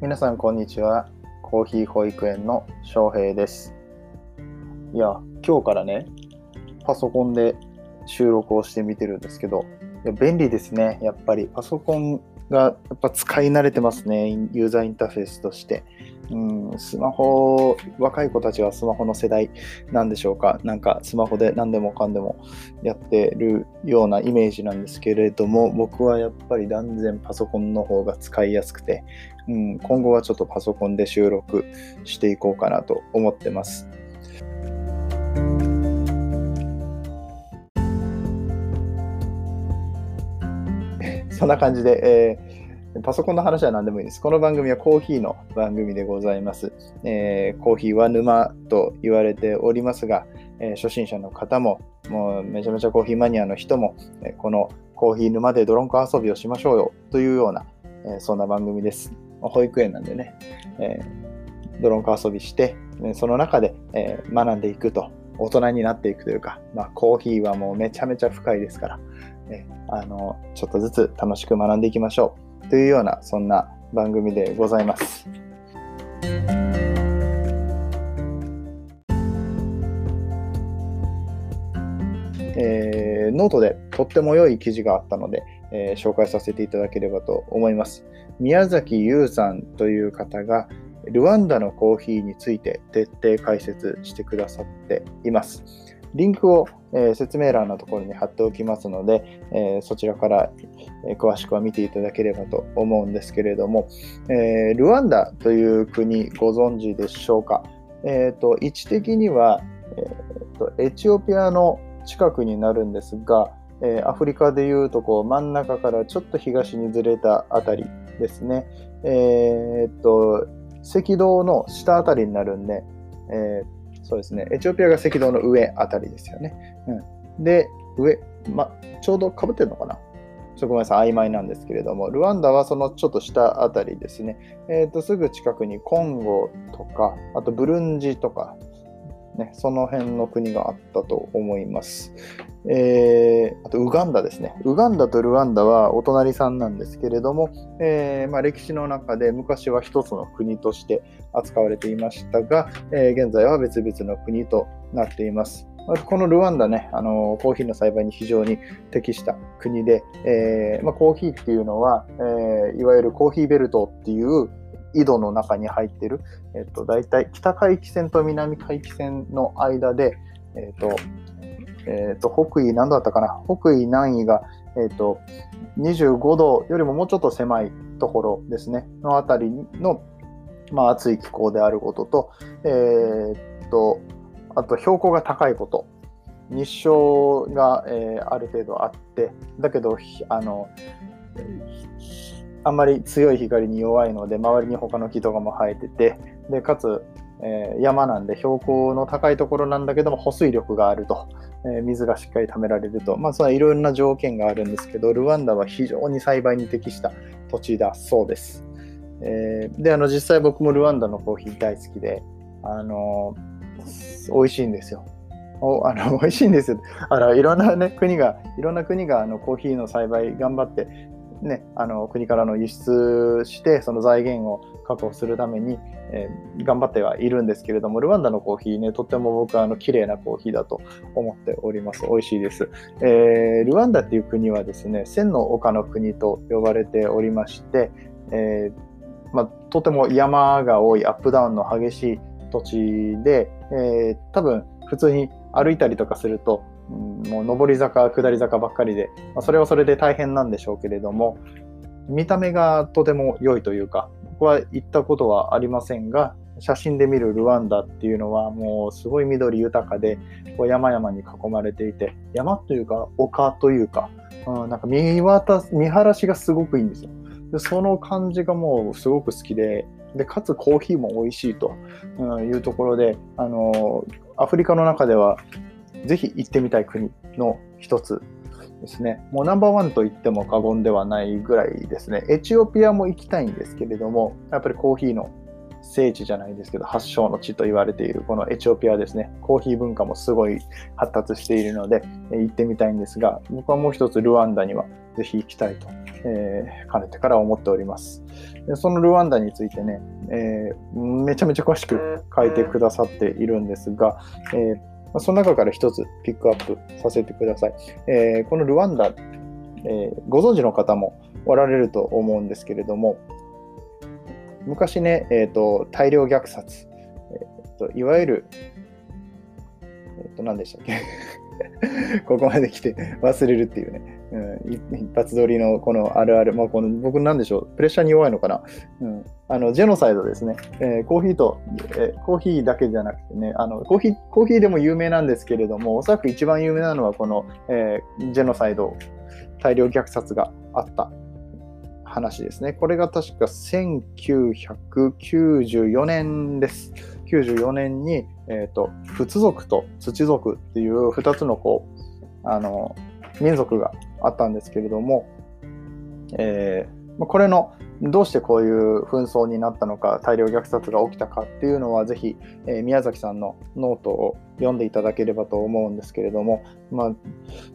皆さんこんにちは。コーヒー保育園の翔平です。いや今日からねパソコンで収録をしてみてるんですけどいや便利ですね。やっぱりパソコンがやっぱ使い慣れてますね。ユーザーインターフェースとして。うん、スマホ、若い子たちはスマホの世代なんでしょうか？なんかスマホで何でもかんでもやってるようなイメージなんですけれども、僕はやっぱり断然パソコンの方が使いやすくて、うん、今後はちょっとパソコンで収録していこうかなと思ってます。そんな感じで、えーパソコンの話は何でもいいです。この番組はコーヒーの番組でございます。えー、コーヒーは沼と言われておりますが、えー、初心者の方も、もうめちゃめちゃコーヒーマニアの人も、えこのコーヒー沼でドロンコ遊びをしましょうよというような、えそんな番組です。保育園なんでね、えドロンコ遊びして、その中で、え学んでいくと、大人になっていくというか、まあ、コーヒーはもうめちゃめちゃ深いですから、えあのちょっとずつ楽しく学んでいきましょう。というようなそんな番組でございます。えー、ノートでとっても良い記事があったので、えー、紹介させていただければと思います。宮崎優さんという方がルワンダのコーヒーについて徹底解説してくださっています。リンクを、え、説明欄のところに貼っておきますので、え、そちらから、え、詳しくは見ていただければと思うんですけれども、えルワンダという国ご存知でしょうか？えーと、位置的には、えーと、エチオピアの近くになるんですが、えアフリカでいうとこう真ん中からちょっと東にずれたあたりですね。えー、と赤道の下あたりになるんで、えーそうですね。エチオピアが赤道の上あたりですよね。うん、で、上、ま、ちょうどかぶってるのかな？ちょっとごめんなさい、曖昧なんですけれども、ルワンダはそのちょっと下あたりですね。えっ、ー、と、すぐ近くにコンゴとか、あとブルンジとか、ね、その辺の国があったと思います。えー、あとウガンダですね。ウガンダとルワンダはお隣さんなんですけれども、えー、まあ、歴史の中で昔は一つの国として扱われていましたが、えー、現在は別々の国となっています。このルワンダね、あのコーヒーの栽培に非常に適した国で、えー、まあ、コーヒーっていうのは、えー、いわゆるコーヒーベルトっていう井戸の中に入ってる、えっと、大体北海域線と南海域線の間で、えっと、えっと、北緯何度だったかな？北緯南緯が、えっと、25度よりももうちょっと狭いところですね、のあたりの、まあ、暑い気候であることと、えー、っと、あと標高が高いこと、日照が、えー、ある程度あって、だけど、あの、あんまり強い光に弱いので、周りに他の木とかも生えてて、で、かつ、えー、山なんで標高の高いところなんだけども保水力があると、えー、水がしっかり貯められると、まあ、そのいろいろな条件があるんですけど、ルワンダは非常に栽培に適した土地だそうです。えー、で、あの、実際僕もルワンダのコーヒー大好きで、あの美味しいんですよ。おあの美味しいんですよ。あのいろんな、ね、国が、いろんな国があのコーヒーの栽培頑張ってね、あの国からの輸出してその財源を確保するために、えー、頑張ってはいるんですけれどもルワンダのコーヒーねとっても僕はあの綺麗なコーヒーだと思っております。美味しいです、えー、ルワンダっていう国はですね千の丘の国と呼ばれておりまして、えー、まあ、とても山が多いアップダウンの激しい土地で、え多分普通に歩いたりとかするともう上り坂、下り坂ばっかりで、まあ、それはそれで大変なんでしょうけれども、見た目がとても良いというか、僕は行ったことはありませんが、写真で見るルワンダっていうのはもうすごい緑豊かで、こう山々に囲まれていて、山というか丘というか、うん、なんか見渡、見晴らしがすごくいいんですよ。でその感じがもうすごく好きで、でかつコーヒーも美味しいというところで、あのアフリカの中ではぜひ行ってみたい国の一つですね。もうナンバーワンと言っても過言ではないぐらいですね。エチオピアも行きたいんですけれども、やっぱりコーヒーの聖地じゃないですけど、発祥の地と言われているこのエチオピアですね。コーヒー文化もすごい発達しているので、行ってみたいんですが、僕はもう一つルワンダにはぜひ行きたいとえー、かねてから思っております。でそのルワンダについてね、えー、めちゃめちゃ詳しく書いてくださっているんですが、えー、まその中から一つピックアップさせてください。えー、このルワンダ、えー、ご存知の方もおられると思うんですけれども、昔ね、えーと、大量虐殺、えーと、いわゆる、えっ、ー、と、何でしたっけ？ここまで来て忘れるっていうね、うん、一発撮りのこのあるある、まあ、この僕なんでしょう、プレッシャーに弱いのかな、うん、あのジェノサイドですね、えー、コーヒーと、えー、コーヒーだけじゃなくてねあのコーヒー、コーヒーでも有名なんですけれども、おそらく一番有名なのはこの、えー、ジェノサイド、大量虐殺があった話ですね。これが確か1994年です。94年に、えーと、仏族と土族っていう2つのこうあの民族があったんですけれども、えー、これのどうしてこういう紛争になったのか大量虐殺が起きたかっていうのはぜひ、えー、宮崎さんのノートを読んでいただければと思うんですけれども、まあ、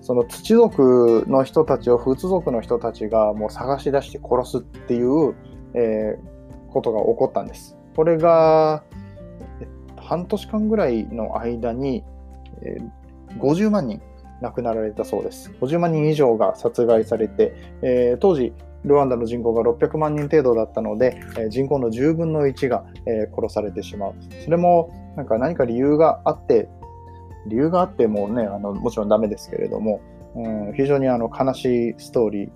その土族の人たちを仏族の人たちがもう探し出して殺すっていう、えー、ことが起こったんです。これが、半年間ぐらいの間に、えー、50万人亡くなられたそうです。50万人以上が殺害されて、えー、当時、ルワンダの人口が600万人程度だったので、え人口の10分の1が、え殺されてしまう。それもなんか何か理由があって、理由があってもね、あのもちろんダメですけれども、うん、非常にあの悲しいストーリ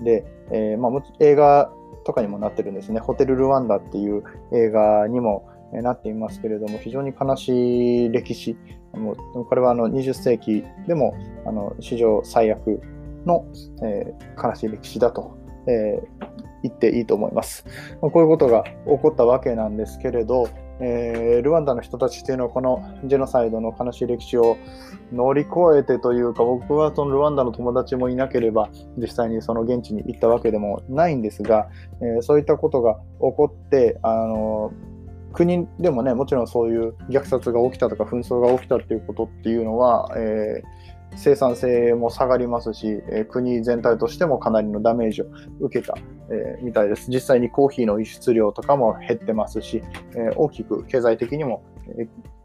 ーで、えー、まあ、映画とかにもなってるんですね。ホテル・ルワンダっていう映画にもなっていますけれども、非常に悲しい歴史。これはあの20世紀でもあの史上最悪の、えー、悲しい歴史だとえー、言っていいと思います。こういうことが起こったわけなんですけれど、えー、ルワンダの人たちっていうのはこのジェノサイドの悲しい歴史を乗り越えてというか僕はそのルワンダの友達もいなければ実際にその現地に行ったわけでもないんですが、えー、そういったことが起こってあの国でもねもちろんそういう虐殺が起きたとか紛争が起きたっていうことっていうのは、えー生産性も下がりますし、えー、国全体としてもかなりのダメージを受けた、えー、みたいです。実際にコーヒーの輸出量とかも減ってますし、え、大きく経済的にも、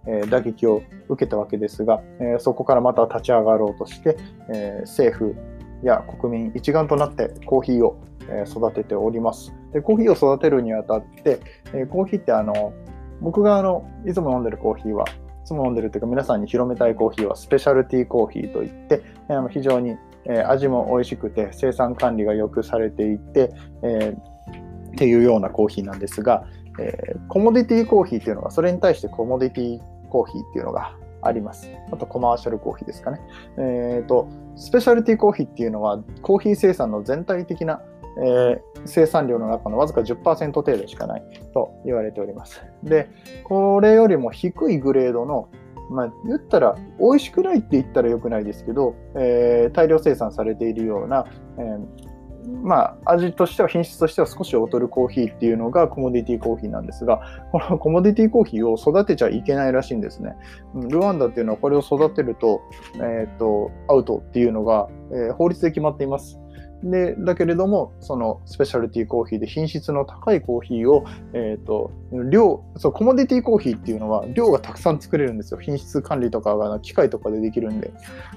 え打撃を受けたわけですが、えそこからまた立ち上がろうとして、え政府や国民一丸となってコーヒーを育てております。でコーヒーを育てるにあたって、えコーヒーってあの僕があのいつも飲んでるコーヒーはいつも飲んでるというか皆さんに広めたいコーヒーはスペシャルティーコーヒーといって非常にえ味も美味しくて生産管理がよくされていて、えー、っていうようなコーヒーなんですが、えー、コモディティコーヒーっていうのがそれに対してコモディティコーヒーっていうのがあります。あとコマーシャルコーヒーですかね。えーと、スペシャルティーコーヒーっていうのはコーヒー生産の全体的なえー、生産量の中のわずか10%程度しかないと言われております。で、これよりも低いグレードの、まあ、言ったら美味しくないって言ったら良くないですけど、えー、大量生産されているような、えーまあ、味としては品質としては少し劣るコーヒーっていうのがコモディティコーヒーなんですが、このコモディティコーヒーを育てちゃいけないらしいんですね。ルワンダっていうのはこれを育てると、えっ、ー、と、アウトっていうのが、えー、法律で決まっています。でだけれどもそのスペシャルティーコーヒーで品質の高いコーヒーを、えーと、量そうコモディティコーヒーっていうのは量がたくさん作れるんですよ。品質管理とかが機械とかでできるんで。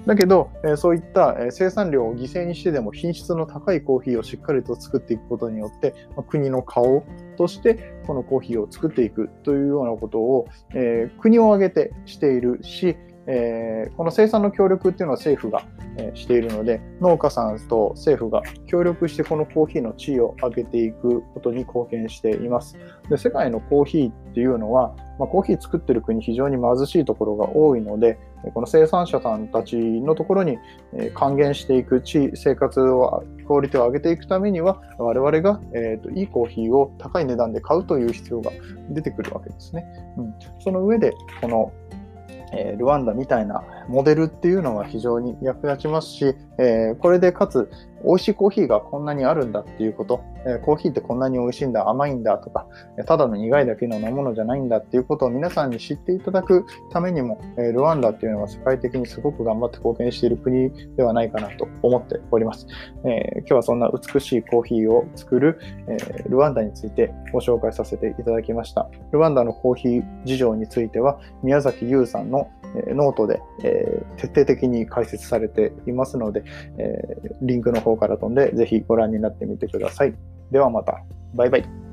だけど、えー、そういった、え生産量を犠牲にしてでも品質の高いコーヒーをしっかりと作っていくことによって、まあ、国の顔としてこのコーヒーを作っていくというようなことを、えー、国を挙げてしているしえー、この生産の協力っていうのは政府が、えー、しているので農家さんと政府が協力してこのコーヒーの地位を上げていくことに貢献していますで世界のコーヒーっていうのは、まあ、コーヒー作ってる国非常に貧しいところが多いのでこの生産者さんたちのところに還元していく地生活をクオリティを上げていくためには我々が、えーと、いいコーヒーを高い値段で買うという必要が出てくるわけですね。うん、その上でこのえルワンダみたいなモデルっていうのは非常に役立ちますし、えー、これでかつ美味しいコーヒーがこんなにあるんだっていうこと、えー、コーヒーってこんなに美味しいんだ、甘いんだとか、ただの苦いだけの飲み物じゃないんだっていうことを皆さんに知っていただくためにも、えー、ルワンダっていうのは世界的にすごく頑張って貢献している国ではないかなと思っております。え今日はそんな美しいコーヒーを作る、えルワンダについてご紹介させていただきました。ルワンダのコーヒー事情については、宮崎優さんのノートで、えー、徹底的に解説されていますので、えー、リンクの方から飛んでぜひご覧になってみてください。ではまた。バイバイ。